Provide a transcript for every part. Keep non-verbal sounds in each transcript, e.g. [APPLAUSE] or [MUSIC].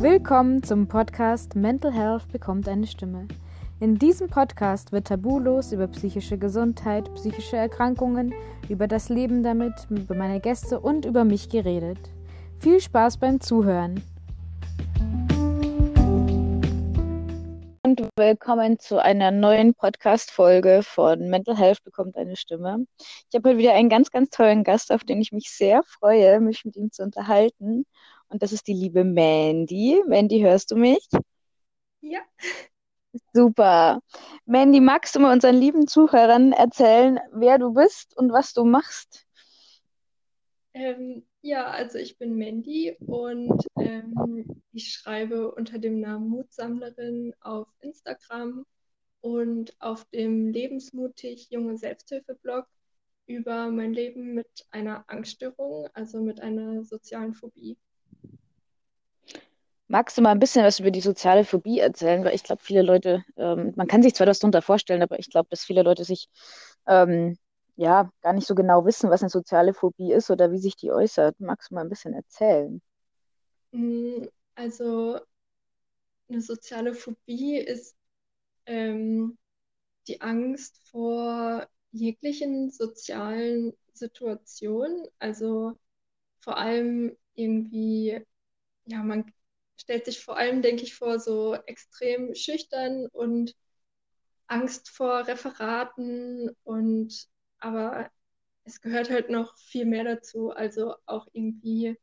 Willkommen zum Podcast Mental Health bekommt eine Stimme. In diesem Podcast wird tabulos über psychische Gesundheit, psychische Erkrankungen, über das Leben damit, über meine Gäste und über mich geredet. Viel Spaß beim Zuhören. Und willkommen zu einer neuen Podcast-Folge von Mental Health bekommt eine Stimme. Ich habe heute wieder einen ganz, ganz tollen Gast, auf den ich mich sehr freue, mich mit ihm zu unterhalten. Und das ist die liebe Mandy. Mandy, hörst du mich? Ja. Super. Mandy, magst du mal unseren lieben Zuhörern erzählen, wer du bist und was du machst? Ähm, ja, also ich bin Mandy und ähm, ich schreibe unter dem Namen Mutsammlerin auf Instagram und auf dem Lebensmutig junge Selbsthilfe-Blog über mein Leben mit einer Angststörung, also mit einer sozialen Phobie. Magst du mal ein bisschen was über die soziale Phobie erzählen? Weil ich glaube, viele Leute, ähm, man kann sich zwar das darunter vorstellen, aber ich glaube, dass viele Leute sich ähm, ja gar nicht so genau wissen, was eine soziale Phobie ist oder wie sich die äußert. Magst du mal ein bisschen erzählen? Mm, also eine soziale Phobie ist ähm, die Angst vor jeglichen sozialen Situationen. Also vor allem irgendwie, ja, man stellt sich vor allem, denke ich, vor so extrem schüchtern und Angst vor Referaten und aber es gehört halt noch viel mehr dazu. Also auch irgendwie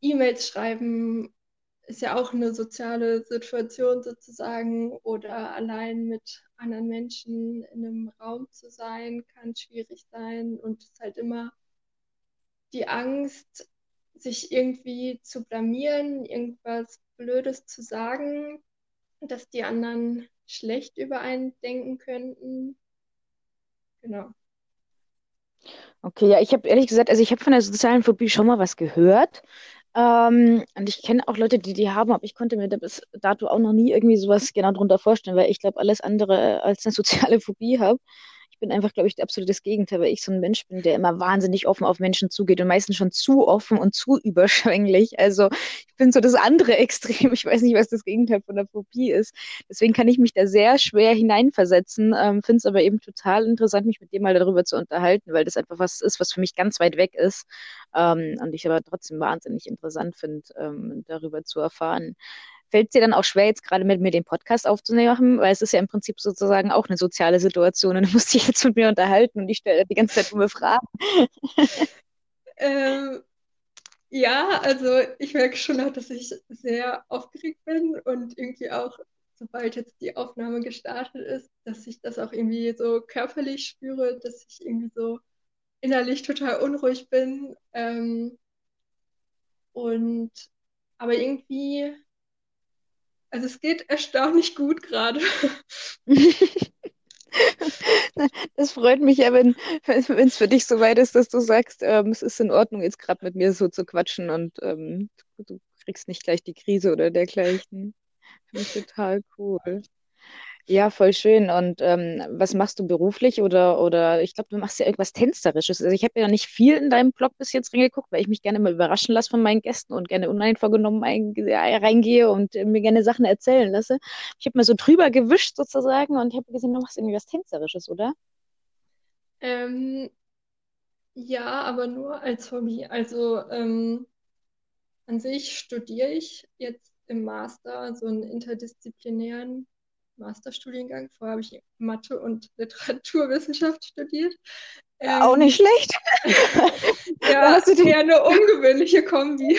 E-Mails schreiben ist ja auch eine soziale Situation sozusagen oder allein mit anderen Menschen in einem Raum zu sein, kann schwierig sein und es ist halt immer die Angst, sich irgendwie zu blamieren, irgendwas Blödes zu sagen, dass die anderen schlecht über einen denken könnten. Genau. Okay, ja, ich habe ehrlich gesagt, also ich habe von der sozialen Phobie schon mal was gehört. Ähm, und ich kenne auch Leute, die die haben, aber ich konnte mir da bis dato auch noch nie irgendwie sowas genau drunter vorstellen, weil ich glaube, alles andere als eine soziale Phobie habe. Ich bin einfach, glaube ich, absolutes Gegenteil, weil ich so ein Mensch bin, der immer wahnsinnig offen auf Menschen zugeht und meistens schon zu offen und zu überschwänglich. Also ich bin so das andere [LAUGHS] Extrem. Ich weiß nicht, was das Gegenteil von der Phobie ist. Deswegen kann ich mich da sehr schwer hineinversetzen, ähm, finde es aber eben total interessant, mich mit dir mal darüber zu unterhalten, weil das einfach was ist, was für mich ganz weit weg ist ähm, und ich aber trotzdem wahnsinnig interessant finde, ähm, darüber zu erfahren fällt es dir dann auch schwer, jetzt gerade mit mir den Podcast aufzunehmen, weil es ist ja im Prinzip sozusagen auch eine soziale Situation und du musst dich jetzt mit mir unterhalten und ich stelle die ganze Zeit dumme Fragen. [LAUGHS] ähm, ja, also ich merke schon auch, dass ich sehr aufgeregt bin und irgendwie auch, sobald jetzt die Aufnahme gestartet ist, dass ich das auch irgendwie so körperlich spüre, dass ich irgendwie so innerlich total unruhig bin. Ähm, und aber irgendwie also es geht erstaunlich gut gerade. [LAUGHS] Das freut mich ja, wenn es für dich so weit ist, dass du sagst, ähm, es ist in Ordnung, jetzt gerade mit mir so zu quatschen und ähm, du kriegst nicht gleich die Krise oder dergleichen. Finde ich total cool. Ja, voll schön. Und ähm, was machst du beruflich oder oder ich glaube, du machst ja irgendwas Tänzerisches. Also ich habe ja nicht viel in deinem Blog bis jetzt reingeguckt, weil ich mich gerne mal überraschen lasse von meinen Gästen und gerne uneinvorgenommen ein, reingehe und äh, mir gerne Sachen erzählen lasse. Ich habe mal so drüber gewischt sozusagen und ich habe gesehen, du machst irgendwie was Tänzerisches, oder? Ähm, ja, aber nur als Hobby. Also ähm, an sich studiere ich jetzt im Master so einen interdisziplinären Masterstudiengang. Vorher habe ich Mathe und Literaturwissenschaft studiert. Ähm, auch nicht schlecht. [LAUGHS] ja, hast du die... eher eine ungewöhnliche Kombi.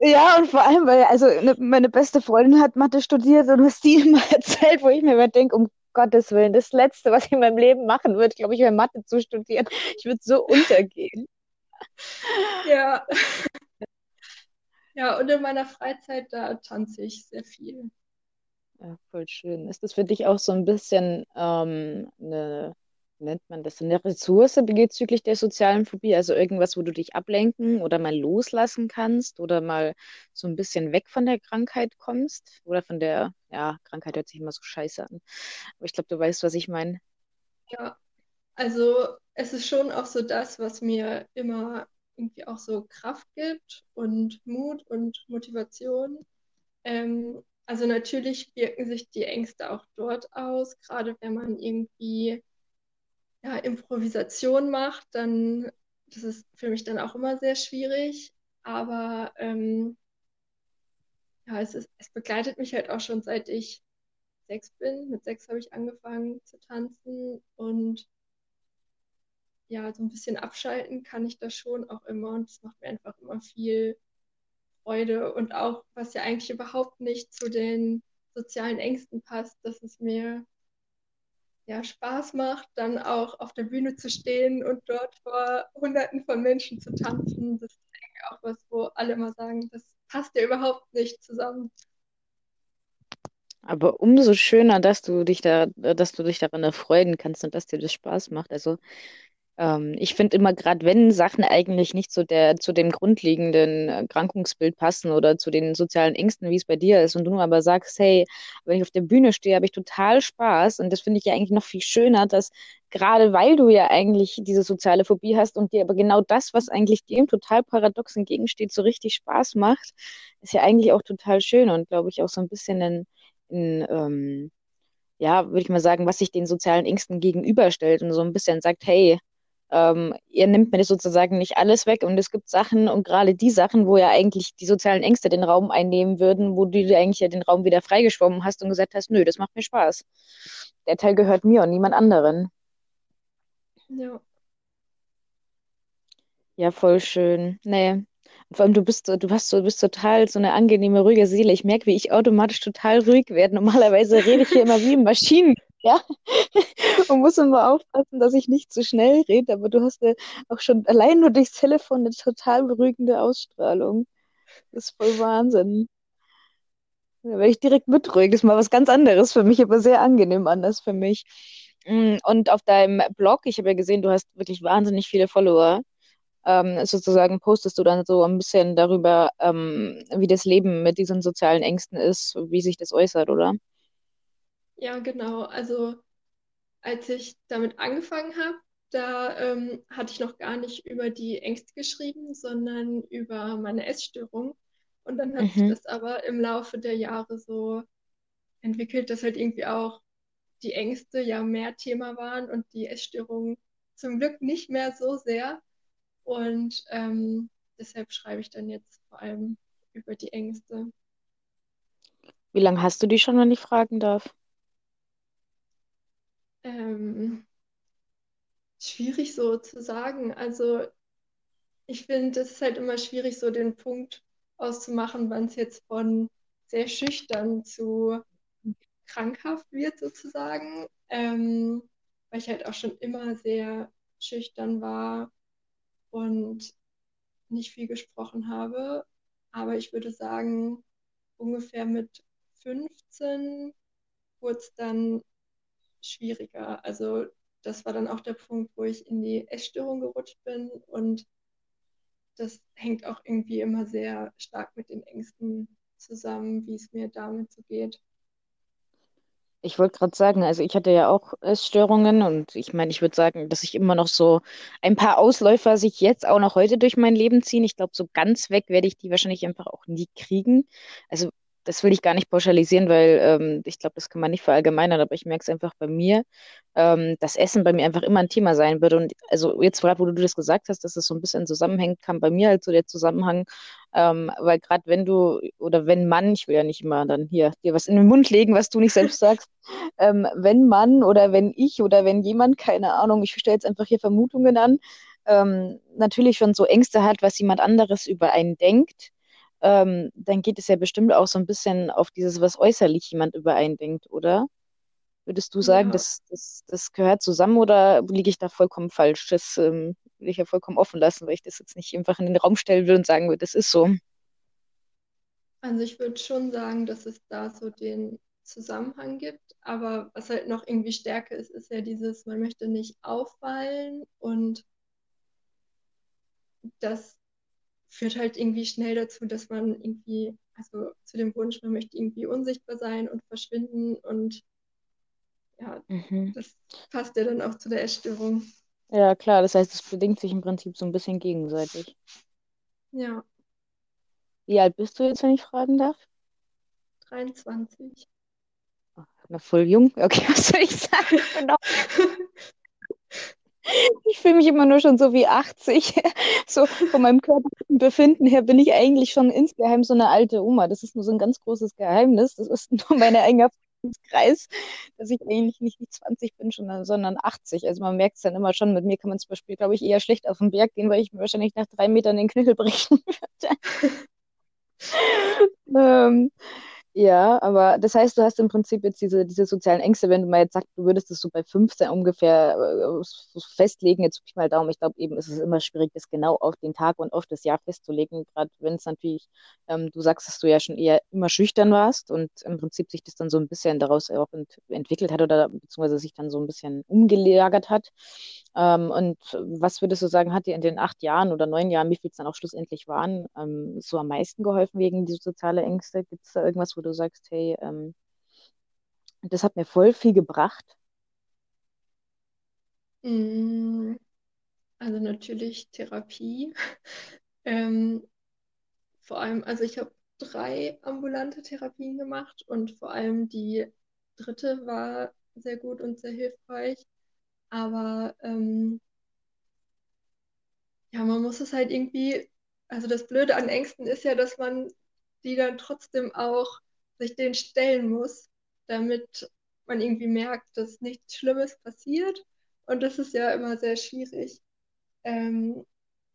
Ja, und vor allem, weil also ne, meine beste Freundin hat Mathe studiert und was die [LAUGHS] immer erzählt, wo ich mir immer denke, um Gottes Willen, das Letzte, was ich in meinem Leben machen würde, glaube ich, wäre Mathe zu studieren. Ich würde so untergehen. Ja. Ja, und in meiner Freizeit, da tanze ich sehr viel. Ja, voll schön. Ist das für dich auch so ein bisschen ähm, eine, nennt man das, eine Ressource bezüglich der sozialen Phobie? Also irgendwas, wo du dich ablenken oder mal loslassen kannst oder mal so ein bisschen weg von der Krankheit kommst? Oder von der, ja, Krankheit hört sich immer so scheiße an. Aber ich glaube, du weißt, was ich meine. Ja, also es ist schon auch so das, was mir immer irgendwie auch so Kraft gibt und Mut und Motivation. Ähm, also natürlich wirken sich die Ängste auch dort aus, gerade wenn man irgendwie ja, Improvisation macht, dann das ist für mich dann auch immer sehr schwierig. Aber ähm, ja, es ist, es begleitet mich halt auch schon seit ich sechs bin. Mit sechs habe ich angefangen zu tanzen und ja, so ein bisschen abschalten kann ich das schon auch immer und es macht mir einfach immer viel Freude und auch, was ja eigentlich überhaupt nicht zu den sozialen Ängsten passt, dass es mir ja Spaß macht, dann auch auf der Bühne zu stehen und dort vor Hunderten von Menschen zu tanzen. Das ist auch was, wo alle immer sagen, das passt ja überhaupt nicht zusammen. Aber umso schöner, dass du dich da, dass du dich daran erfreuen kannst und dass dir das Spaß macht. Also ähm, ich finde immer, gerade wenn Sachen eigentlich nicht zu der, zu dem grundlegenden Erkrankungsbild passen oder zu den sozialen Ängsten, wie es bei dir ist, und du aber sagst, hey, wenn ich auf der Bühne stehe, habe ich total Spaß. Und das finde ich ja eigentlich noch viel schöner, dass gerade weil du ja eigentlich diese soziale Phobie hast und dir aber genau das, was eigentlich dem total paradox entgegensteht, so richtig Spaß macht, ist ja eigentlich auch total schön und glaube ich auch so ein bisschen ein, ein ähm, ja, würde ich mal sagen, was sich den sozialen Ängsten gegenüberstellt und so ein bisschen sagt, hey, ähm, ihr nimmt mir sozusagen nicht alles weg und es gibt Sachen und gerade die Sachen, wo ja eigentlich die sozialen Ängste den Raum einnehmen würden, wo du dir eigentlich ja den Raum wieder freigeschwommen hast und gesagt hast, nö, das macht mir Spaß. Der Teil gehört mir und niemand anderen. Ja. Ja, voll schön. Nee. Und vor allem, du bist, so- du hast so, du bist total so eine angenehme, ruhige Seele. Ich merke, wie ich automatisch total ruhig werde. Normalerweise rede ich hier immer wie ein [LAUGHS] Maschinen. Ja, [LAUGHS] und muss immer aufpassen, dass ich nicht zu schnell rede, aber du hast ja auch schon allein nur durchs Telefon eine total beruhigende Ausstrahlung. Das ist voll Wahnsinn. Da werde ich direkt mitruhig. Das ist mal was ganz anderes für mich, aber sehr angenehm anders für mich. Mm, Und auf deinem Blog, ich habe ja gesehen, du hast wirklich wahnsinnig viele Follower. Ähm, sozusagen postest du dann so ein bisschen darüber, ähm, wie das Leben mit diesen sozialen Ängsten ist, wie sich das äußert, oder? Ja, genau. Also als ich damit angefangen habe, da ähm, hatte ich noch gar nicht über die Ängste geschrieben, sondern über meine Essstörung. Und dann hat sich Mhm. das aber im Laufe der Jahre so entwickelt, dass halt irgendwie auch die Ängste ja mehr Thema waren und die Essstörung zum Glück nicht mehr so sehr. Und ähm, deshalb schreibe ich dann jetzt vor allem über die Ängste. Wie lange hast du die schon, wenn ich fragen darf? Ähm, schwierig so zu sagen. Also ich finde, es ist halt immer schwierig, so den Punkt auszumachen, wann es jetzt von sehr schüchtern zu krankhaft wird, sozusagen. Ähm, weil ich halt auch schon immer sehr schüchtern war und nicht viel gesprochen habe. Aber ich würde sagen, ungefähr mit 15 wurde es dann schwieriger. Also das war dann auch der Punkt, wo ich in die Essstörung gerutscht bin und das hängt auch irgendwie immer sehr stark mit den Ängsten zusammen, wie es mir damit so geht. Ich wollte gerade sagen, also ich hatte ja auch Essstörungen und ich meine, ich würde sagen, dass ich immer noch so ein paar Ausläufer sich jetzt auch noch heute durch mein Leben ziehen. Ich glaube, so ganz weg werde ich die wahrscheinlich einfach auch nie kriegen. Also das will ich gar nicht pauschalisieren, weil ähm, ich glaube, das kann man nicht verallgemeinern, aber ich merke es einfach bei mir, ähm, dass Essen bei mir einfach immer ein Thema sein wird. Und also jetzt gerade, wo du das gesagt hast, dass es so ein bisschen zusammenhängt, kam bei mir halt so der Zusammenhang, ähm, weil gerade wenn du oder wenn Mann, ich will ja nicht immer dann hier dir was in den Mund legen, was du nicht selbst sagst, [LAUGHS] ähm, wenn man oder wenn ich oder wenn jemand, keine Ahnung, ich stelle jetzt einfach hier Vermutungen an, ähm, natürlich schon so Ängste hat, was jemand anderes über einen denkt, ähm, dann geht es ja bestimmt auch so ein bisschen auf dieses, was äußerlich jemand über einen denkt, oder? Würdest du sagen, Ja, das, das, das gehört zusammen oder liege ich da vollkommen falsch? Das ähm, will ich ja vollkommen offen lassen, weil ich das jetzt nicht einfach in den Raum stellen will und sagen würde, das ist so. also ich würde schon sagen, dass es da so den Zusammenhang gibt, aber was halt noch irgendwie stärker ist, ist ja dieses, man möchte nicht auffallen und das führt halt irgendwie schnell dazu, dass man irgendwie, also zu dem Wunsch, man möchte irgendwie unsichtbar sein und verschwinden und ja, Mhm. das passt ja dann auch zu der Essstörung. Ja, klar, das heißt, es bedingt sich im Prinzip so ein bisschen gegenseitig. Ja, Wie alt bist du jetzt, wenn ich fragen darf? 23. Na, voll jung. Okay, [LAUGHS] was soll ich sagen? Noch [LAUGHS] Ich fühle mich immer nur schon so wie 80. [LAUGHS] So von meinem körperlichen Befinden her bin ich eigentlich schon insgeheim so eine alte Oma. Das ist nur so ein ganz großes Geheimnis. Das ist [LAUGHS] nur mein eigener Freundeskreis, dass ich eigentlich nicht die 20 bin, schon, sondern 80. Also man merkt es dann immer schon. Mit mir kann man zum Beispiel, glaube ich, eher schlecht auf den Berg gehen, weil ich mir wahrscheinlich nach drei Metern den Knöchel brechen [LAUGHS] würde. ähm, ja, aber das heißt, du hast im Prinzip jetzt diese, diese sozialen Ängste, wenn du mal jetzt sagst, du würdest es so bei 15 ungefähr äh, festlegen, jetzt ich mal Daumen, ich glaube eben ist es immer schwierig, das genau auf den Tag und auf das Jahr festzulegen, gerade wenn es natürlich, ähm, du sagst, dass du ja schon eher immer schüchtern warst und im Prinzip sich das dann so ein bisschen daraus auch ent entwickelt hat oder beziehungsweise sich dann so ein bisschen umgelagert hat. Ähm, und was würdest du sagen, hat dir in den acht Jahren oder neun Jahren, wie viel es dann auch schlussendlich waren, ähm, so am meisten geholfen wegen dieser sozialen Ängste? Gibt es da irgendwas, wo du sagst, hey, ähm, das hat mir voll viel gebracht? Mm, Also natürlich Therapie. [LAUGHS] Ähm, vor allem, also ich habe drei ambulante Therapien gemacht und vor allem die dritte war sehr gut und sehr hilfreich. Aber ähm, ja, man muss es halt irgendwie, also das Blöde an Ängsten ist ja, dass man die dann trotzdem auch sich denen stellen muss, damit man irgendwie merkt, dass nichts Schlimmes passiert. Und das ist ja immer sehr schwierig. Ähm,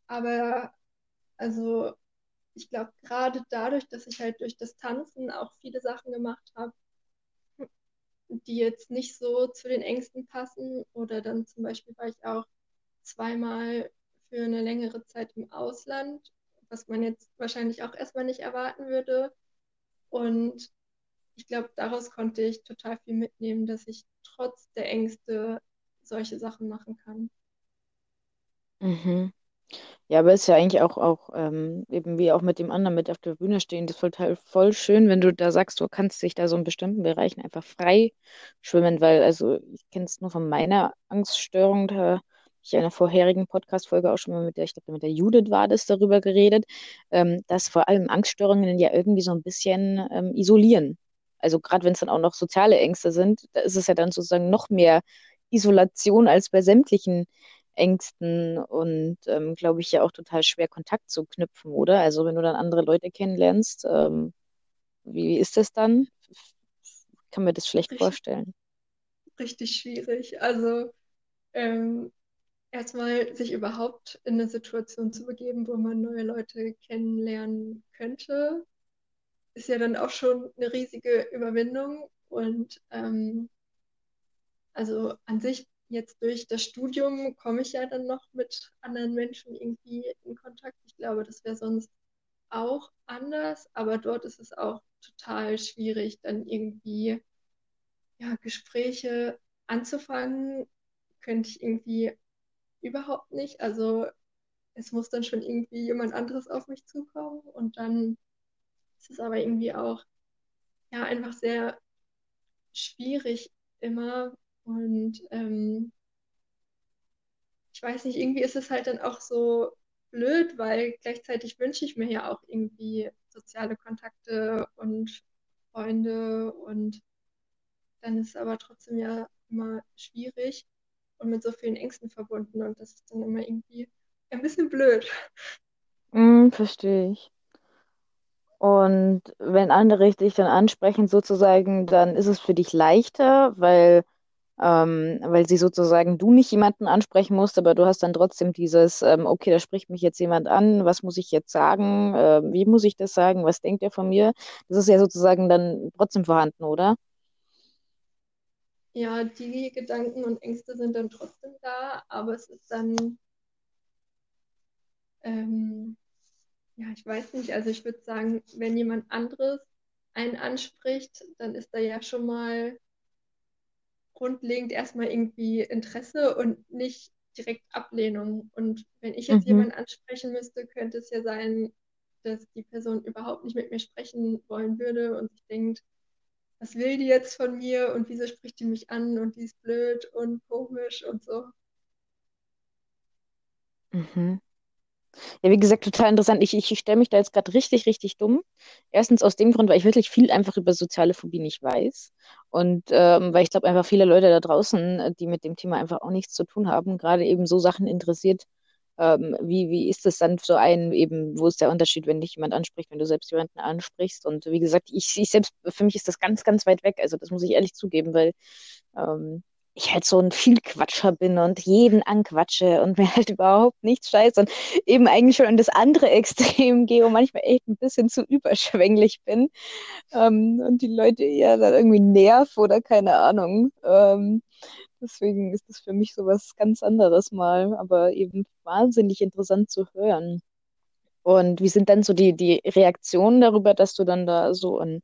aber also ich glaube, gerade dadurch, dass ich halt durch das Tanzen auch viele Sachen gemacht habe, die jetzt nicht so zu den Ängsten passen. Oder dann zum Beispiel war ich auch zweimal für eine längere Zeit im Ausland, was man jetzt wahrscheinlich auch erstmal nicht erwarten würde. Und ich glaube, daraus konnte ich total viel mitnehmen, dass ich trotz der Ängste solche Sachen machen kann. Mhm. Ja, aber ist ja eigentlich auch, auch ähm, eben wie auch mit dem anderen mit auf der Bühne stehen, das ist voll, voll schön, wenn du da sagst, du kannst dich da so in bestimmten Bereichen einfach frei schwimmen, weil, also ich kenne es nur von meiner Angststörung, da ich in einer vorherigen Podcast-Folge auch schon mal mit der, ich glaube, mit der Judith war das darüber geredet, ähm, dass vor allem Angststörungen ja irgendwie so ein bisschen ähm, isolieren. Also gerade wenn es dann auch noch soziale Ängste sind, da ist es ja dann sozusagen noch mehr Isolation als bei sämtlichen Ängsten und ähm, glaube ich ja auch total schwer Kontakt zu knüpfen, oder? Also wenn du dann andere Leute kennenlernst, ähm, wie, wie ist das dann? Ich kann mir das schlecht Richtig, vorstellen. richtig schwierig. Also ähm, erstmal sich überhaupt in eine Situation zu begeben, wo man neue Leute kennenlernen könnte, ist ja dann auch schon eine riesige Überwindung. Und ähm, also an sich jetzt durch das Studium komme ich ja dann noch mit anderen Menschen irgendwie in Kontakt. Ich glaube, das wäre sonst auch anders, aber dort ist es auch total schwierig, dann irgendwie ja, Gespräche anzufangen, könnte ich irgendwie überhaupt nicht. Also es muss dann schon irgendwie jemand anderes auf mich zukommen und dann ist es aber irgendwie auch ja einfach sehr schwierig immer und ähm, ich weiß nicht, irgendwie ist es halt dann auch so blöd, weil gleichzeitig wünsche ich mir ja auch irgendwie soziale Kontakte und Freunde und dann ist es aber trotzdem ja immer schwierig und mit so vielen Ängsten verbunden und das ist dann immer irgendwie ein bisschen blöd. Mm, verstehe ich. Und wenn andere dich dann ansprechen, sozusagen, dann ist es für dich leichter, weil, ähm, weil sie sozusagen du nicht jemanden ansprechen musst, aber du hast dann trotzdem dieses, ähm, okay, da spricht mich jetzt jemand an, was muss ich jetzt sagen, äh, wie muss ich das sagen, was denkt er von mir? Das ist ja sozusagen dann trotzdem vorhanden, oder? Ja, die Gedanken und Ängste sind dann trotzdem da, aber es ist dann, ähm, ja, ich weiß nicht, also ich würde sagen, wenn jemand anderes einen anspricht, dann ist da ja schon mal grundlegend erstmal irgendwie Interesse und nicht direkt Ablehnung. Und wenn ich jetzt Mhm. jemanden ansprechen müsste, könnte es ja sein, dass die Person überhaupt nicht mit mir sprechen wollen würde und sich denkt, was will die jetzt von mir und wieso spricht die mich an und die ist blöd und komisch und so. Mhm. Ja, wie gesagt, total interessant. Ich, ich, stelle mich da jetzt gerade richtig, richtig dumm. Erstens aus dem Grund, weil ich wirklich viel einfach über soziale Phobie nicht weiß. Und ähm, weil ich glaube, einfach viele Leute da draußen, äh, die mit dem Thema einfach auch nichts zu tun haben, gerade eben so Sachen interessiert. Ähm, wie, wie ist es dann so ein, eben, wo ist der Unterschied, wenn dich jemand anspricht, wenn du selbst jemanden ansprichst? Und wie gesagt, ich, ich selbst, für mich ist das ganz, ganz weit weg. Also das muss ich ehrlich zugeben, weil ähm, ich halt so ein Vielquatscher bin und jeden anquatsche und [LAUGHS] mir halt überhaupt nichts scheiße und eben eigentlich schon in das andere [LAUGHS] Extrem gehe und manchmal echt ein bisschen zu überschwänglich bin ähm, und die Leute eher dann irgendwie nerv oder keine Ahnung. Ähm, deswegen ist das für mich so was ganz anderes mal, aber eben wahnsinnig interessant zu hören. Und wie sind dann so die, die Reaktionen darüber, dass du dann da so ein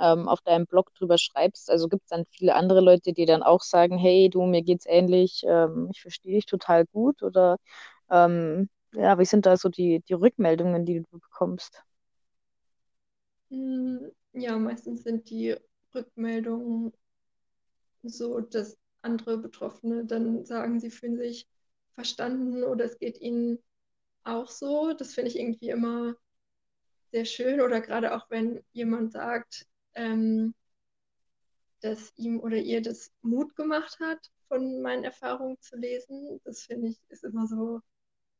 ähm, auf deinem Blog drüber schreibst. Also gibt es dann viele andere Leute, die dann auch sagen, hey, du, mir geht's ähnlich, ähm, ich verstehe dich total gut oder ähm, ja, wie sind da so die, die Rückmeldungen, die du bekommst? Mm, Ja, meistens sind die Rückmeldungen so, dass andere Betroffene dann sagen, sie fühlen sich verstanden oder es geht ihnen auch so. Das finde ich irgendwie immer sehr schön oder gerade auch wenn jemand sagt, ähm, dass ihm oder ihr das Mut gemacht hat, von meinen Erfahrungen zu lesen. Das finde ich ist immer so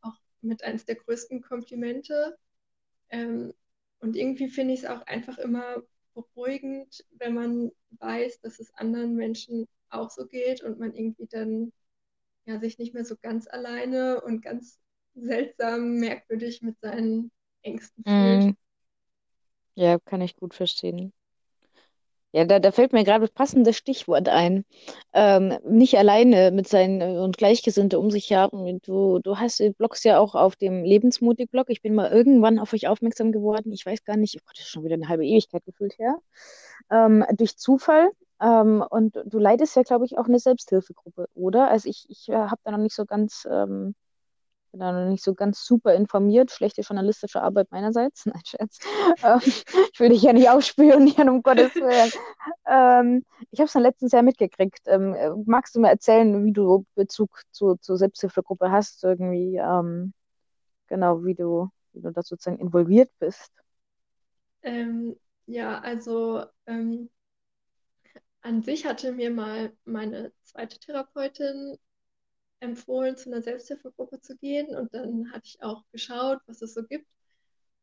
auch mit eines der größten Komplimente. Ähm, und irgendwie finde ich es auch einfach immer beruhigend, wenn man weiß, dass es anderen Menschen auch so geht und man irgendwie dann ja sich nicht mehr so ganz alleine und ganz seltsam merkwürdig mit seinen Ängsten fühlt. Mm, ja, kann ich gut verstehen. Ja, da, da fällt mir gerade das passende Stichwort ein. Ähm, nicht alleine mit seinen äh, und Gleichgesinnte um sich haben. Du, du hast du bloggst ja auch auf dem Lebensmutig-Blog. Ich bin mal irgendwann auf euch aufmerksam geworden. Ich weiß gar nicht, oh Gott, das ist schon wieder eine halbe Ewigkeit gefühlt her. Ähm, durch Zufall. Ähm, und du leitest ja, glaube ich, auch eine Selbsthilfegruppe, oder? Also ich, ich äh, habe da noch nicht so ganz ähm, bin da noch nicht so ganz super informiert. Schlechte journalistische Arbeit meinerseits. [LAUGHS] Nein, Scherz. Ähm, [LAUGHS] ich will dich ja nicht aufspionieren, um Gottes Willen. Ähm, ich habe es dann letztes Jahr mitgekriegt. Ähm, äh, magst du mir erzählen, wie du Bezug zu, zur Selbsthilfegruppe hast? Irgendwie, ähm, genau, wie du, wie du da sozusagen involviert bist? Ja, also an sich hatte mir mal meine zweite Therapeutin empfohlen, zu einer Selbsthilfegruppe zu gehen. Und dann hatte ich auch geschaut, was es so gibt.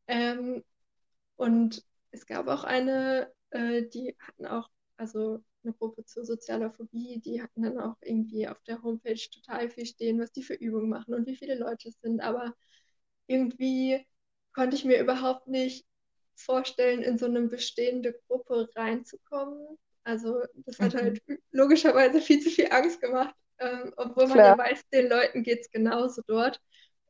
Ähm, und es gab auch eine, äh, die hatten auch, also eine Gruppe zur sozialer Phobie, die hatten dann auch irgendwie auf der Homepage total viel stehen, was die für Übungen machen und wie viele Leute es sind. Aber irgendwie konnte ich mir überhaupt nicht vorstellen, in so eine bestehende Gruppe reinzukommen. Also das hat Mhm. halt logischerweise viel zu viel Angst gemacht, ähm, obwohl man ja Klar. weiß, den Leuten geht es genauso dort.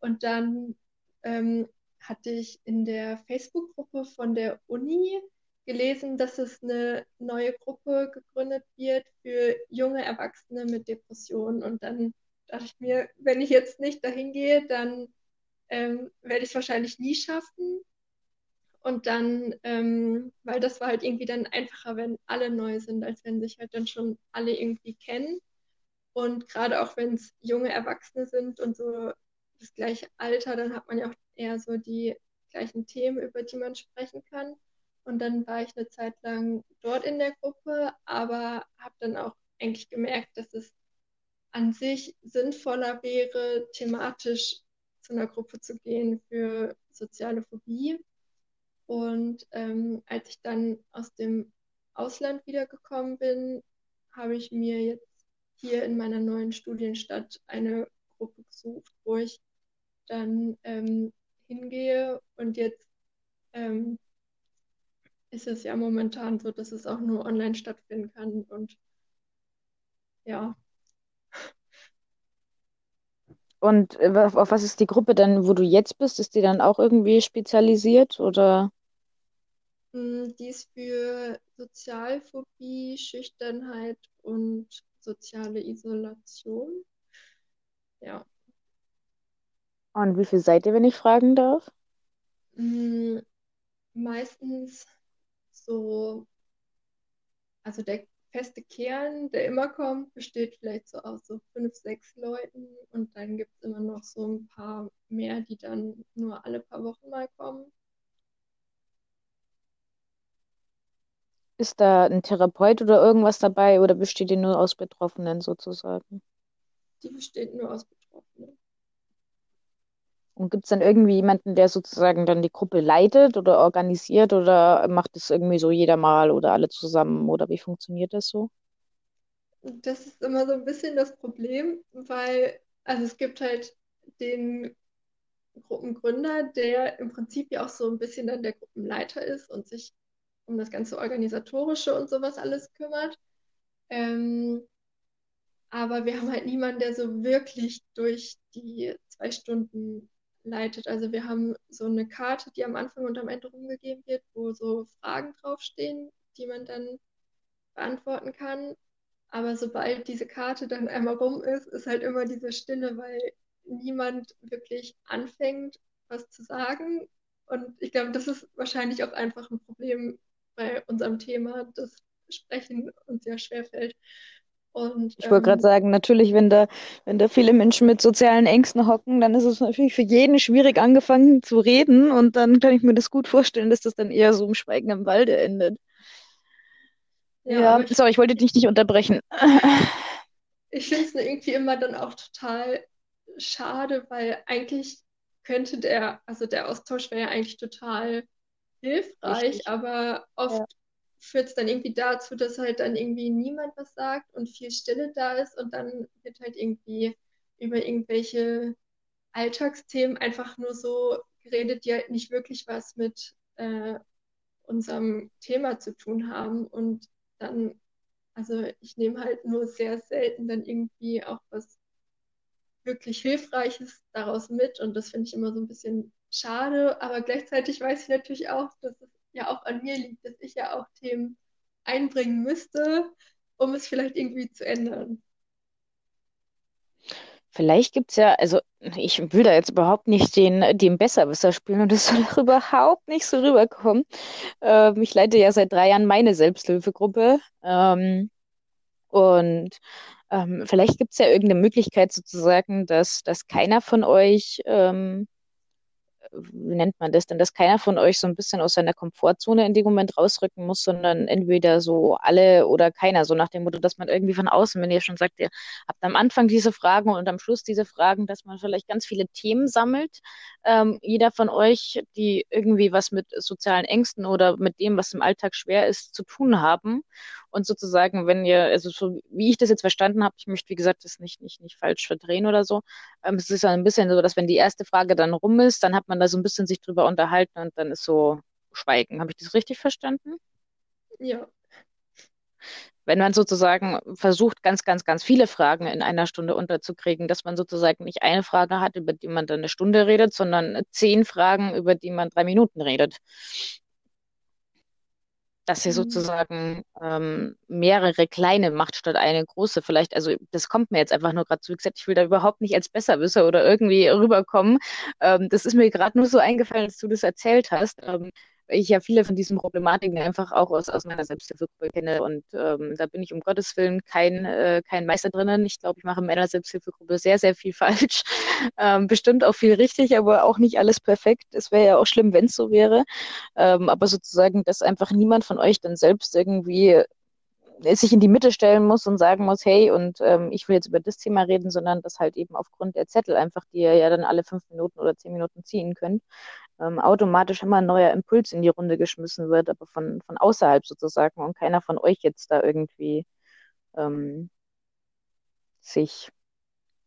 Und dann ähm, hatte ich in der Facebook-Gruppe von der Uni gelesen, dass es eine neue Gruppe gegründet wird für junge Erwachsene mit Depressionen. Und dann dachte ich mir, wenn ich jetzt nicht dahin gehe, dann ähm, werde ich es wahrscheinlich nie schaffen. Und dann, ähm, weil das war halt irgendwie dann einfacher, wenn alle neu sind, als wenn sich halt dann schon alle irgendwie kennen. Und gerade auch wenn es junge Erwachsene sind und so das gleiche Alter, dann hat man ja auch eher so die gleichen Themen, über die man sprechen kann. Und dann war ich eine Zeit lang dort in der Gruppe, aber habe dann auch eigentlich gemerkt, dass es an sich sinnvoller wäre, thematisch zu einer Gruppe zu gehen für soziale Phobie. Und ähm, als ich dann aus dem Ausland wiedergekommen bin, habe ich mir jetzt hier in meiner neuen Studienstadt eine Gruppe gesucht, wo ich dann ähm, hingehe. Und jetzt ähm, ist es ja momentan so, dass es auch nur online stattfinden kann. Und ja, Und äh, auf was ist die Gruppe dann, wo du jetzt bist? Ist die dann auch irgendwie spezialisiert oder? Mh, die ist für Sozialphobie, Schüchternheit und soziale Isolation. Ja. Und wie viel seid ihr, wenn ich fragen darf? Mh, meistens so, also der feste Kern, der immer kommt, besteht vielleicht so aus so fünf, sechs Leuten und dann gibt es immer noch so ein paar mehr, die dann nur alle paar Wochen mal kommen. Ist da ein Therapeut oder irgendwas dabei oder besteht die nur aus Betroffenen sozusagen? Die besteht nur aus Betroffenen. Und gibt es dann irgendwie jemanden, der sozusagen dann die Gruppe leitet oder organisiert oder macht es irgendwie so jeder mal oder alle zusammen oder wie funktioniert das so? Das ist immer so ein bisschen das Problem, weil, also es gibt halt den Gruppengründer, der im Prinzip ja auch so ein bisschen dann der Gruppenleiter ist und sich um das ganze Organisatorische und sowas alles kümmert. Ähm, aber wir haben halt niemanden, der so wirklich durch die zwei Stunden leitet. Also wir haben so eine Karte, die am Anfang und am Ende rumgegeben wird, wo so Fragen draufstehen, die man dann beantworten kann. Aber sobald diese Karte dann einmal rum ist, ist halt immer diese Stille, weil niemand wirklich anfängt, was zu sagen. Und ich glaube, das ist wahrscheinlich auch einfach ein Problem bei unserem Thema, das Sprechen uns sehr schwer fällt. Und, ich wollte gerade ähm, sagen, natürlich, wenn da, wenn da viele Menschen mit sozialen Ängsten hocken, dann ist es natürlich für jeden schwierig, angefangen zu reden. Und dann kann ich mir das gut vorstellen, dass das dann eher so im Schweigen im Walde endet. ja, Ja, ich, sorry, ich wollte dich nicht unterbrechen. [LAUGHS] ich finde es irgendwie immer dann auch total schade, weil eigentlich könnte der, also der Austausch wäre ja eigentlich total hilfreich, Wichtig. aber oft Ja. führt es dann irgendwie dazu, dass halt dann irgendwie niemand was sagt und viel Stille da ist und dann wird halt irgendwie über irgendwelche Alltagsthemen einfach nur so geredet, die halt nicht wirklich was mit äh, unserem Thema zu tun haben und dann, also ich nehme halt nur sehr selten dann irgendwie auch was wirklich Hilfreiches daraus mit und das finde ich immer so ein bisschen schade, aber gleichzeitig weiß ich natürlich auch, dass es ja auch an mir liegt, dass ich ja auch Themen einbringen müsste, um es vielleicht irgendwie zu ändern. Vielleicht gibt es ja, also ich will da jetzt überhaupt nicht den, den Besserwisser spielen und das soll auch überhaupt nicht so rüberkommen. Ähm, ich leite ja seit drei Jahren meine Selbsthilfegruppe. Ähm, und ähm, vielleicht gibt es ja irgendeine Möglichkeit sozusagen, dass, dass keiner von euch ähm, wie nennt man das denn, dass keiner von euch so ein bisschen aus seiner Komfortzone in dem Moment rausrücken muss, sondern entweder so alle oder keiner, so nach dem Motto, dass man irgendwie von außen, wenn ihr schon sagt, ihr habt am Anfang diese Fragen und am Schluss diese Fragen, dass man vielleicht ganz viele Themen sammelt, ähm, jeder von euch, die irgendwie was mit sozialen Ängsten oder mit dem, was im Alltag schwer ist, zu tun haben. Und sozusagen, wenn ihr, also so wie ich das jetzt verstanden habe, ich möchte, wie gesagt, das nicht, nicht, nicht falsch verdrehen oder so, es ist ja ein bisschen so, dass wenn die erste Frage dann rum ist, dann hat man da so ein bisschen sich drüber unterhalten und dann ist so Schweigen. Habe ich das richtig verstanden? Ja, Wenn man sozusagen versucht, ganz, ganz, ganz viele Fragen in einer Stunde unterzukriegen, dass man sozusagen nicht eine Frage hat, über die man dann eine Stunde redet, sondern zehn Fragen, über die man drei Minuten redet. Dass sie mm, sozusagen ähm, mehrere kleine macht statt eine große. Vielleicht, also das kommt mir jetzt einfach nur gerade zu. Wie gesagt, ich will da überhaupt nicht als Besserwisser oder irgendwie rüberkommen. Ähm, das ist mir gerade nur so eingefallen, als du das erzählt hast. Ähm, ich ja viele von diesen Problematiken einfach auch aus, aus meiner Selbsthilfegruppe kenne. Und ähm, da bin ich um Gottes Willen kein, äh, kein Meister drinnen. Ich glaube, ich mache in meiner Selbsthilfegruppe sehr, sehr viel [LAUGHS] falsch. Ähm, bestimmt auch viel richtig, aber auch nicht alles perfekt. Es wäre ja auch schlimm, wenn es so wäre. Ähm, aber sozusagen, dass einfach niemand von euch dann selbst irgendwie sich in die Mitte stellen muss und sagen muss, hey, und ähm, ich will jetzt über das Thema reden, sondern dass halt eben aufgrund der Zettel einfach, die ihr ja dann alle fünf Minuten oder zehn Minuten ziehen könnt, ähm, automatisch immer ein neuer Impuls in die Runde geschmissen wird, aber von, von außerhalb sozusagen und keiner von euch jetzt da irgendwie ähm, sich,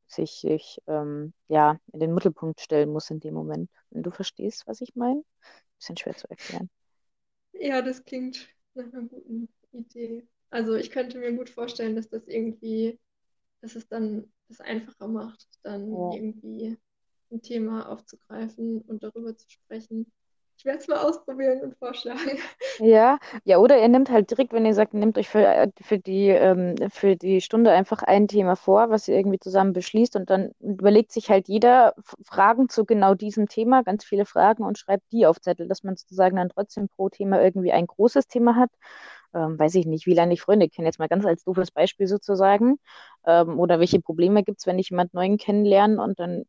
sich, sich ähm, ja, in den Mittelpunkt stellen muss in dem Moment, wenn du verstehst, was ich meine. Bisschen schwer zu erklären. ja, das klingt nach einer guten Idee. Also ich könnte mir gut vorstellen, dass das irgendwie, dass es dann es einfacher macht, dann Ja. irgendwie ein Thema aufzugreifen und darüber zu sprechen. Ich werde es mal ausprobieren und vorschlagen. [LAUGHS] Ja, ja, oder ihr nehmt halt direkt, wenn ihr sagt, nehmt euch für, für die, ähm, für die Stunde einfach ein Thema vor, was ihr irgendwie zusammen beschließt und dann überlegt sich halt jeder Fragen zu genau diesem Thema, ganz viele Fragen und schreibt die auf Zettel, dass man sozusagen dann trotzdem pro Thema irgendwie ein großes Thema hat ähm, weiß ich nicht, wie lange ich Freunde kenne, jetzt mal ganz als doofes Beispiel sozusagen, ähm, oder welche Probleme gibt es, wenn ich jemand Neuen kennenlerne und dann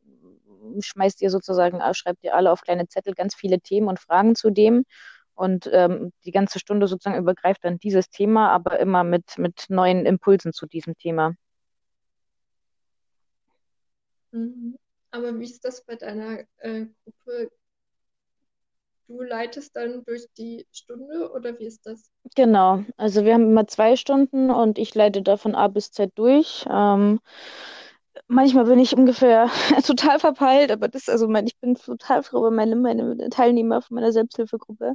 schmeißt ihr sozusagen, äh, schreibt ihr alle auf kleine Zettel ganz viele Themen und Fragen zu dem und ähm, die ganze Stunde sozusagen übergreift dann dieses Thema, aber immer mit, mit neuen Impulsen zu diesem Thema. Mhm. Aber wie ist das bei deiner äh, Gruppe? Du leitest dann durch die Stunde oder wie ist das? Genau, also wir haben immer zwei Stunden und ich leite da von A bis Z durch. Ähm, manchmal bin ich ungefähr [LAUGHS] total verpeilt, aber das, also mein, ich bin total froh über meine, meine Teilnehmer von meiner Selbsthilfegruppe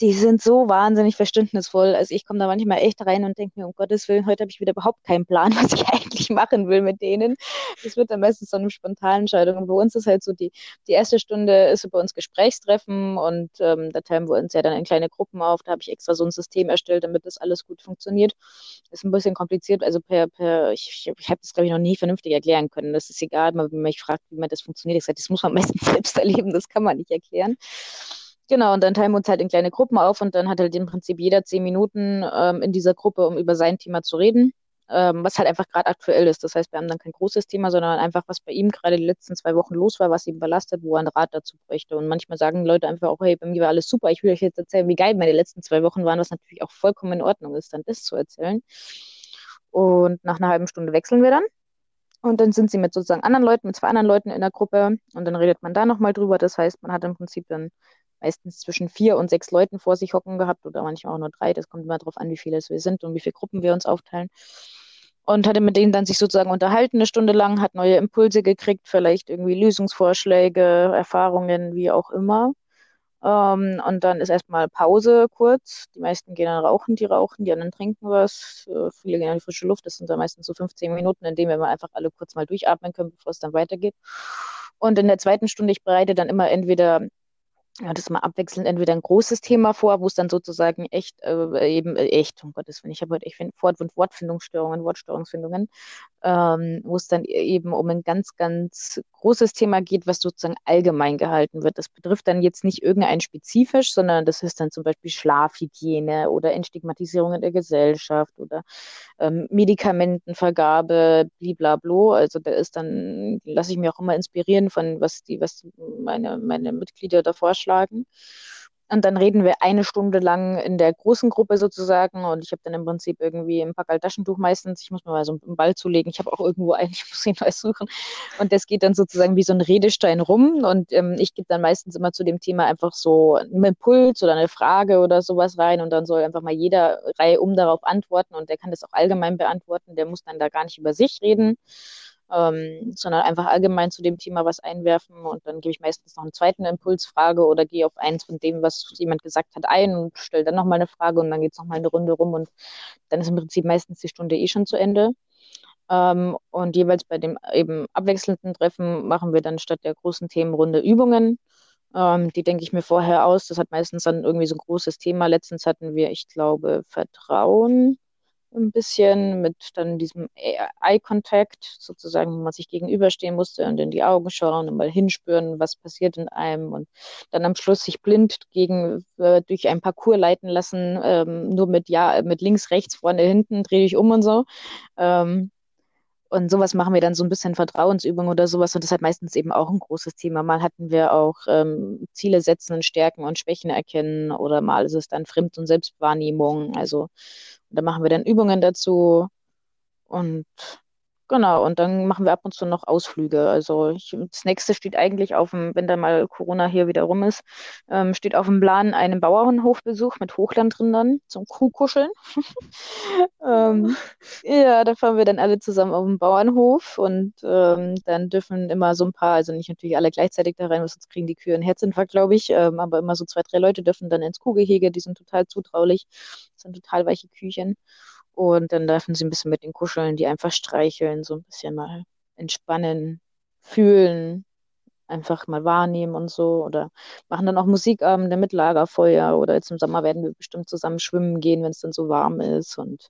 die sind so wahnsinnig verständnisvoll. Also ich komme da manchmal echt rein und denke mir, um Gottes Willen, heute habe ich wieder überhaupt keinen Plan, [LAUGHS] was ich eigentlich machen will mit denen. Das wird dann meistens so eine spontane Entscheidung. Und bei uns ist halt so, die, die erste Stunde ist so bei uns Gesprächstreffen und ähm, da teilen wir uns ja dann in kleine Gruppen auf. Da habe ich extra so ein System erstellt, damit das alles gut funktioniert. Ist ein bisschen kompliziert. Also per, per ich, ich habe das, glaube ich, noch nie vernünftig erklären können. Das ist egal, wenn man mich fragt, wie man das funktioniert. Ich sage, das muss man meistens [LAUGHS] selbst erleben, das kann man nicht erklären. Genau, und dann teilen wir uns halt in kleine Gruppen auf und dann hat halt im Prinzip jeder zehn Minuten ähm, in dieser Gruppe, um über sein Thema zu reden, ähm, was halt einfach gerade aktuell ist. Das heißt, wir haben dann kein großes Thema, sondern einfach, was bei ihm gerade die letzten zwei Wochen los war, was ihn belastet, wo er einen Rat dazu bräuchte. Und manchmal sagen Leute einfach auch, hey, bei mir war alles super, ich will euch jetzt erzählen, wie geil meine letzten zwei Wochen waren, was natürlich auch vollkommen in Ordnung ist, dann das zu erzählen. Und nach einer halben Stunde wechseln wir dann. Und dann sind sie mit sozusagen anderen Leuten, mit zwei anderen Leuten in der Gruppe und dann redet man da nochmal drüber. Das heißt, man hat im Prinzip dann meistens zwischen vier und sechs Leuten vor sich hocken gehabt oder manchmal auch nur drei. Das kommt immer darauf an, wie viele es wir sind und wie viele Gruppen wir uns aufteilen. Und hatte mit denen dann sich sozusagen unterhalten eine Stunde lang, hat neue Impulse gekriegt, vielleicht irgendwie Lösungsvorschläge, Erfahrungen, wie auch immer. Ähm, und dann ist erstmal Pause kurz. Die meisten gehen dann rauchen, die rauchen, die anderen trinken was. Äh, viele gehen in die frische Luft. Das sind dann meistens so 15 Minuten, in denen wir einfach alle kurz mal durchatmen können, bevor es dann weitergeht. Und in der zweiten Stunde, ich bereite dann immer entweder ja, das mal abwechselnd entweder ein großes Thema vor, wo es dann sozusagen echt, äh, eben äh, echt, um Gottes Willen, ich habe heute echt Wort- und Wortfindungsstörungen, Wortstörungsfindungen, ähm, wo es dann e-, eben um ein ganz, ganz großes Thema geht, was sozusagen allgemein gehalten wird. Das betrifft dann jetzt nicht irgendein spezifisch, sondern das ist dann zum Beispiel Schlafhygiene oder Entstigmatisierung in der Gesellschaft oder ähm, Medikamentenvergabe, bliblablo. Also da ist dann, lasse ich mir auch immer inspirieren von, was die, was meine, meine Mitglieder da vorschlagen. Und dann reden wir eine Stunde lang in der großen Gruppe sozusagen. Und ich habe dann im Prinzip irgendwie ein Packerl Taschentuch meistens. Ich muss mir mal so einen Ball zulegen. Ich habe auch irgendwo einen, [LAUGHS] ich muss ihn neu suchen. Und das geht dann sozusagen wie so ein Redestein rum. Und ähm, ich gebe dann meistens immer zu dem Thema einfach so einen Impuls oder eine Frage oder sowas rein. Und dann soll einfach mal jeder Reihe um darauf antworten. Und der kann das auch allgemein beantworten. Der muss dann da gar nicht über sich reden ähm, sondern einfach allgemein zu dem Thema was einwerfen und dann gebe ich meistens noch einen zweiten Impulsfrage oder gehe auf eins von dem, was jemand gesagt hat, ein und stelle dann nochmal eine Frage und dann geht es nochmal eine Runde rum und dann ist im Prinzip meistens die Stunde eh schon zu Ende. Ähm, und jeweils bei dem eben abwechselnden Treffen machen wir dann statt der großen Themenrunde Übungen. Ähm, die denke ich mir vorher aus. Das hat meistens dann irgendwie so ein großes Thema. Letztens hatten wir, ich glaube, Vertrauen ein bisschen mit dann diesem Eye Contact, sozusagen, wo man sich gegenüberstehen musste und in die Augen schauen und mal hinspüren, was passiert in einem und dann am Schluss sich blind gegen äh, durch ein Parcours leiten lassen, ähm, nur mit ja, mit links, rechts, vorne, hinten, dreh dich um und so. Ähm, und sowas machen wir dann so ein bisschen Vertrauensübung oder sowas. Und das hat meistens eben auch ein großes Thema. Mal hatten wir auch ähm, Ziele setzen und Stärken und Schwächen erkennen oder mal ist es dann Fremd- und Selbstwahrnehmung. Also da machen wir dann Übungen dazu. Und genau, und dann machen wir ab und zu noch Ausflüge. Also ich, das nächste steht eigentlich auf dem, wenn da mal Corona hier wieder rum ist, ähm, steht auf dem Plan einen Bauernhofbesuch mit Hochlandrindern zum Kuhkuscheln. [LAUGHS] ähm, ja, da fahren wir dann alle zusammen auf den Bauernhof und ähm, dann dürfen immer so ein paar, also nicht natürlich alle gleichzeitig da rein, sonst kriegen die Kühe einen Herzinfarkt, glaube ich, ähm, aber immer so zwei, drei Leute dürfen dann ins Kuhgehege, die sind total zutraulich, das sind total weiche Küchen. Und dann dürfen sie ein bisschen mit den Kuscheln, die einfach streicheln, so ein bisschen mal entspannen, fühlen, einfach mal wahrnehmen und so. Oder machen dann auch Musikabende mit Lagerfeuer. Oder jetzt im Sommer werden wir bestimmt zusammen schwimmen gehen, wenn es dann so warm ist. Und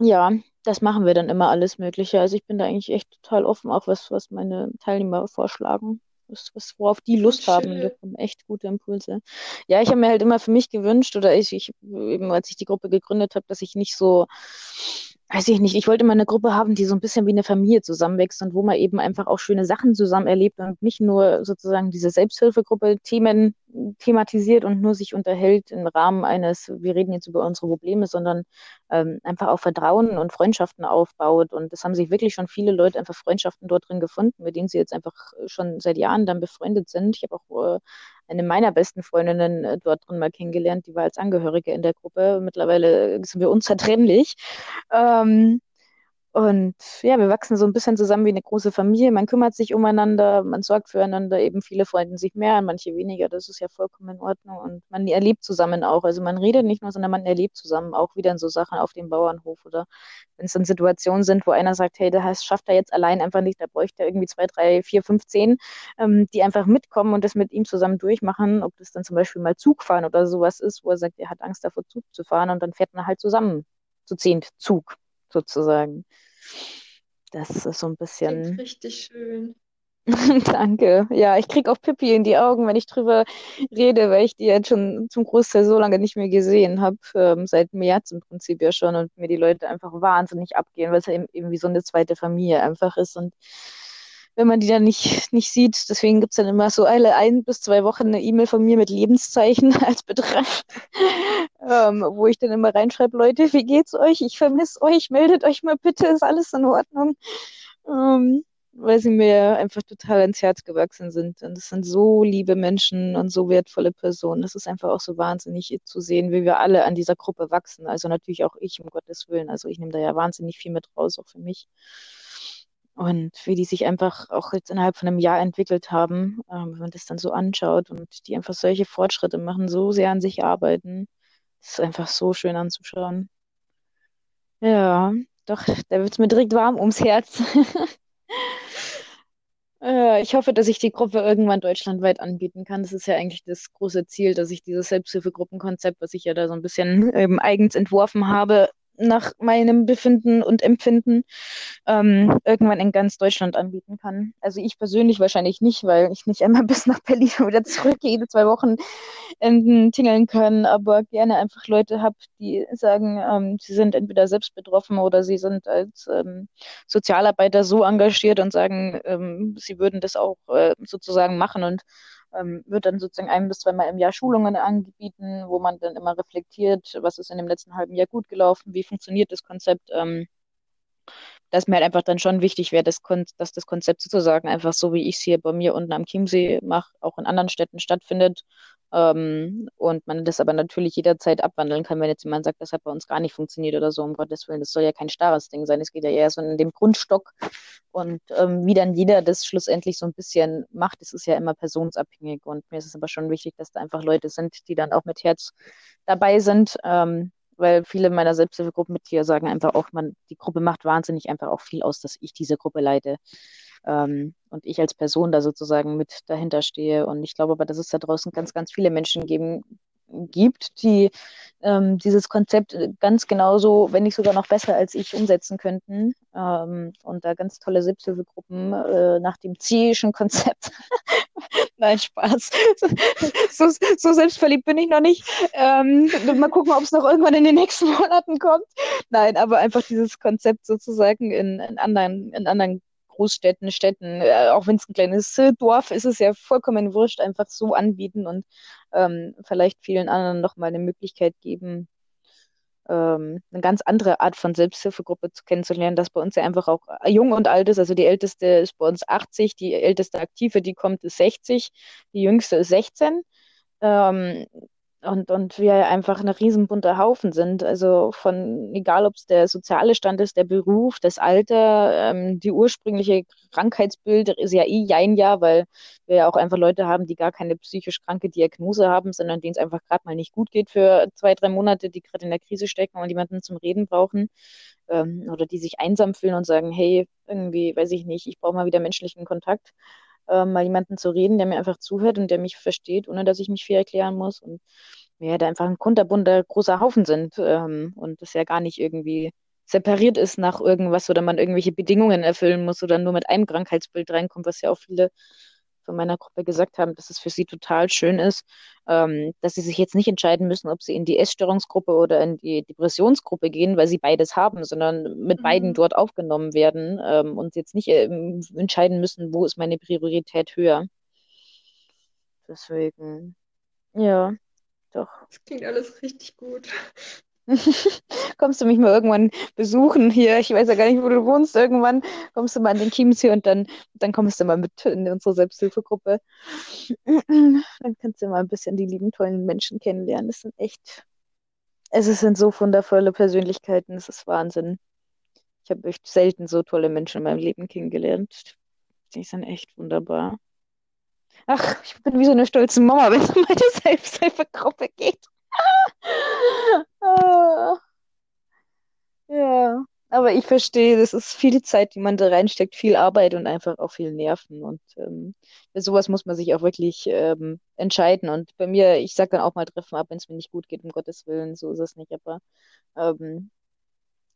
ja, das machen wir dann immer alles Mögliche. Also ich bin da eigentlich echt total offen, auch was, was meine Teilnehmer vorschlagen. Was, was, worauf die Lust haben. Und da kommen echt gute Impulse. Ja, ich habe mir halt immer für mich gewünscht, oder ich, ich eben als ich die Gruppe gegründet habe, dass ich nicht so weiß ich nicht, ich wollte immer eine Gruppe haben, die so ein bisschen wie eine Familie zusammenwächst und wo man eben einfach auch schöne Sachen zusammen erlebt und nicht nur sozusagen diese Selbsthilfegruppe Themen thematisiert und nur sich unterhält im Rahmen eines, wir reden jetzt über unsere Probleme, sondern ähm, einfach auch Vertrauen und Freundschaften aufbaut. Und das haben sich wirklich schon viele Leute einfach Freundschaften dort drin gefunden, mit denen sie jetzt einfach schon seit Jahren dann befreundet sind. Ich habe auch äh, eine meiner besten Freundinnen äh, dort drin mal kennengelernt, die war als Angehörige in der Gruppe. Mittlerweile sind wir unzertrennlich. Ähm, und ja, wir wachsen so ein bisschen zusammen wie eine große Familie. Man kümmert sich umeinander, man sorgt füreinander. Eben viele freunden sich mehr, manche weniger. Das ist ja vollkommen in Ordnung. Und man erlebt zusammen auch. Also man redet nicht nur, sondern man erlebt zusammen auch wieder in so Sachen auf dem Bauernhof oder wenn es dann Situationen sind, wo einer sagt, hey, das schafft er jetzt allein einfach nicht, da bräuchte er irgendwie zwei, drei, vier, fünf, zehn, ähm, die einfach mitkommen und das mit ihm zusammen durchmachen. Ob das dann zum Beispiel mal Zug fahren oder sowas ist, wo er sagt, er hat Angst davor, Zug zu fahren und dann fährt man halt zusammen zu zehnt Zug sozusagen. Das ist so ein bisschen. Klingt richtig schön. [LAUGHS] Danke. Ja, ich kriege auch Pippi in die Augen, wenn ich drüber rede, weil ich die jetzt schon zum Großteil so lange nicht mehr gesehen habe, ähm, seit März im Prinzip ja schon und mir die Leute einfach wahnsinnig abgehen, weil es ja eben, eben wie so eine zweite Familie einfach ist und wenn man die dann nicht, nicht sieht. Deswegen gibt es dann immer so alle ein bis zwei Wochen eine E-Mail von mir mit Lebenszeichen [LAUGHS] als Betreff, ähm, wo ich dann immer reinschreibe, Leute, wie geht's euch? Ich vermisse euch, meldet euch mal bitte, ist alles in Ordnung. Ähm, weil sie mir einfach total ins Herz gewachsen sind. Und es sind so liebe Menschen und so wertvolle Personen. Das ist einfach auch so wahnsinnig zu sehen, wie wir alle an dieser Gruppe wachsen. Also natürlich auch ich, um Gottes Willen. Also ich nehme da ja wahnsinnig viel mit raus, auch für mich. Und wie die sich einfach auch jetzt innerhalb von einem Jahr entwickelt haben, ähm, wenn man das dann so anschaut und die einfach solche Fortschritte machen, so sehr an sich arbeiten, das ist einfach so schön anzuschauen. Ja, doch, da wird es mir direkt warm ums Herz. [LAUGHS] Äh, ich hoffe, dass ich die Gruppe irgendwann deutschlandweit anbieten kann. Das ist ja eigentlich das große Ziel, dass ich dieses Selbsthilfegruppenkonzept, was ich ja da so ein bisschen ähm, eigens entworfen habe, nach meinem Befinden und Empfinden ähm, irgendwann in ganz Deutschland anbieten kann. Also ich persönlich wahrscheinlich nicht, weil ich nicht einmal [LAUGHS] bis nach Berlin [LAUGHS] wieder zurück jede zwei Wochen ähm, tingeln kann, aber gerne einfach Leute habe, die sagen, ähm, sie sind entweder selbst betroffen oder sie sind als ähm, Sozialarbeiter so engagiert und sagen, ähm, sie würden das auch äh, sozusagen machen und ähm, wird dann sozusagen ein bis zweimal im Jahr Schulungen angebieten, wo man dann immer reflektiert, was ist in dem letzten halben Jahr gut gelaufen, wie funktioniert das Konzept. Ähm, dass mir halt einfach dann schon wichtig wäre, dass, dass das Konzept sozusagen einfach so, wie ich es hier bei mir unten am Chiemsee mache, auch in anderen Städten stattfindet ähm, und man das aber natürlich jederzeit abwandeln kann, wenn jetzt jemand sagt, das hat bei uns gar nicht funktioniert oder so, um Gottes Willen. Das soll ja kein starres Ding sein. Es geht ja eher so in dem Grundstock. Und ähm, wie dann jeder das schlussendlich so ein bisschen macht, das ist ja immer personsabhängig. Und mir ist es aber schon wichtig, dass da einfach Leute sind, die dann auch mit Herz dabei sind. Ähm, weil viele meiner Selbsthilfegruppenmitglieder sagen einfach auch, man, die Gruppe macht wahnsinnig einfach auch viel aus, dass ich diese Gruppe leite ähm, und ich als Person da sozusagen mit dahinter stehe. Und ich glaube aber, dass es da draußen ganz, ganz viele Menschen geben, gibt, die ähm, dieses Konzept ganz genauso, wenn nicht sogar noch besser als ich umsetzen könnten. Ähm, und da ganz tolle Selbsthilfegruppen äh, nach dem ziehischen Konzept. [LAUGHS] Nein, Spaß. [LAUGHS] So, so, selbstverliebt bin ich noch nicht. Ähm, mal gucken, ob es noch irgendwann in den nächsten [LAUGHS] Monaten kommt. Nein, aber einfach dieses Konzept sozusagen in, in anderen, in anderen Großstädten, Städten, äh, auch wenn es ein kleines äh, Dorf ist, ist es ja vollkommen wurscht, einfach so anbieten und ähm, vielleicht vielen anderen nochmal eine Möglichkeit geben, ähm, eine ganz andere Art von Selbsthilfegruppe zu kennenzulernen, dass bei uns ja einfach auch äh, jung und alt ist. Also die älteste ist bei uns 80, die älteste Aktive, die kommt, ist 60, die jüngste ist 16. Ähm, und, und wir einfach ein riesenbunter Haufen sind. Also von, egal ob es der soziale Stand ist, der Beruf, das Alter, ähm, die ursprüngliche Krankheitsbild ist ja eh jein ja, weil wir ja auch einfach Leute haben, die gar keine psychisch kranke Diagnose haben, sondern denen es einfach gerade mal nicht gut geht für zwei, drei Monate, die gerade in der Krise stecken und jemanden zum Reden brauchen. Ähm, oder die sich einsam fühlen und sagen, hey, irgendwie, weiß ich nicht, ich brauche mal wieder menschlichen Kontakt äh, mal jemanden zu reden, der mir einfach zuhört und der mich versteht, ohne dass ich mich viel erklären muss. Und ja da einfach ein kunterbunter großer Haufen sind ähm, und das ja gar nicht irgendwie separiert ist nach irgendwas oder man irgendwelche Bedingungen erfüllen muss oder nur mit einem Krankheitsbild reinkommt, was ja auch viele von meiner Gruppe gesagt haben, dass es für sie total schön ist, ähm, dass sie sich jetzt nicht entscheiden müssen, ob sie in die Essstörungsgruppe oder in die Depressionsgruppe gehen, weil sie beides haben, sondern mit Mhm. beiden dort aufgenommen werden ähm, und jetzt nicht ähm, entscheiden müssen, wo ist meine Priorität höher. Deswegen, ja, doch. Das klingt alles richtig gut. [LAUGHS] Kommst du mich mal irgendwann besuchen hier? Ich weiß ja gar nicht, wo du wohnst. Irgendwann kommst du mal an den Chiemsee und dann, dann kommst du mal mit in unsere Selbsthilfegruppe. [CLEARS THROAT] Dann kannst du mal ein bisschen die lieben, tollen Menschen kennenlernen. Das sind echt, es sind so wundervolle Persönlichkeiten. Es ist Wahnsinn. Ich habe echt selten so tolle Menschen in meinem Leben kennengelernt. Die sind echt wunderbar. Ach, ich bin wie so eine stolze Mama, [LAUGHS] wenn es um meine Selbsthilfegruppe geht. [LAUGHS] Ja, aber ich verstehe, das ist viel Zeit, die man da reinsteckt, viel Arbeit und einfach auch viel Nerven. Und ähm, für sowas muss man sich auch wirklich ähm, entscheiden. Und bei mir, ich sage dann auch mal Treffen ab, wenn es mir nicht gut geht, um Gottes Willen, so ist es nicht. Aber ähm,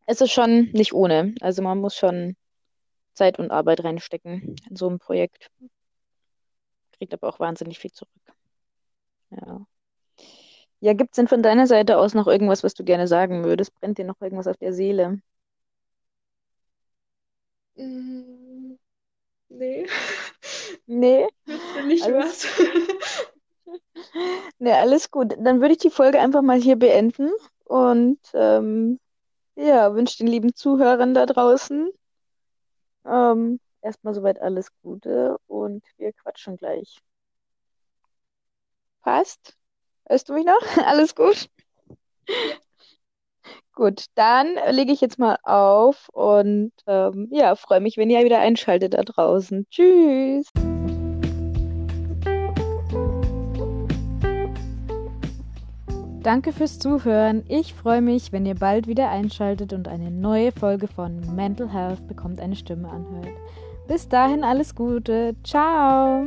es ist schon nicht ohne. Also man muss schon Zeit und Arbeit reinstecken in so ein Projekt. Kriegt aber auch wahnsinnig viel zurück. Ja. Ja, gibt es denn von deiner Seite aus noch irgendwas, was du gerne sagen würdest? Brennt dir noch irgendwas auf der Seele? Mm, nee, [LAUGHS] Nee, wüsste nicht alles, was. [LAUGHS] nee, alles gut. Dann würde ich die Folge einfach mal hier beenden und ähm, ja, wünsche den lieben Zuhörern da draußen ähm, erstmal soweit alles Gute und wir quatschen gleich. Passt? Hörst du mich noch? [LAUGHS] Alles gut? Gut, dann lege ich jetzt mal auf und ähm, ja, freue mich, wenn ihr wieder einschaltet da draußen. Tschüss! Danke fürs Zuhören. Ich freue mich, wenn ihr bald wieder einschaltet und eine neue Folge von Mental Health bekommt eine Stimme anhört. Bis dahin alles Gute. Ciao!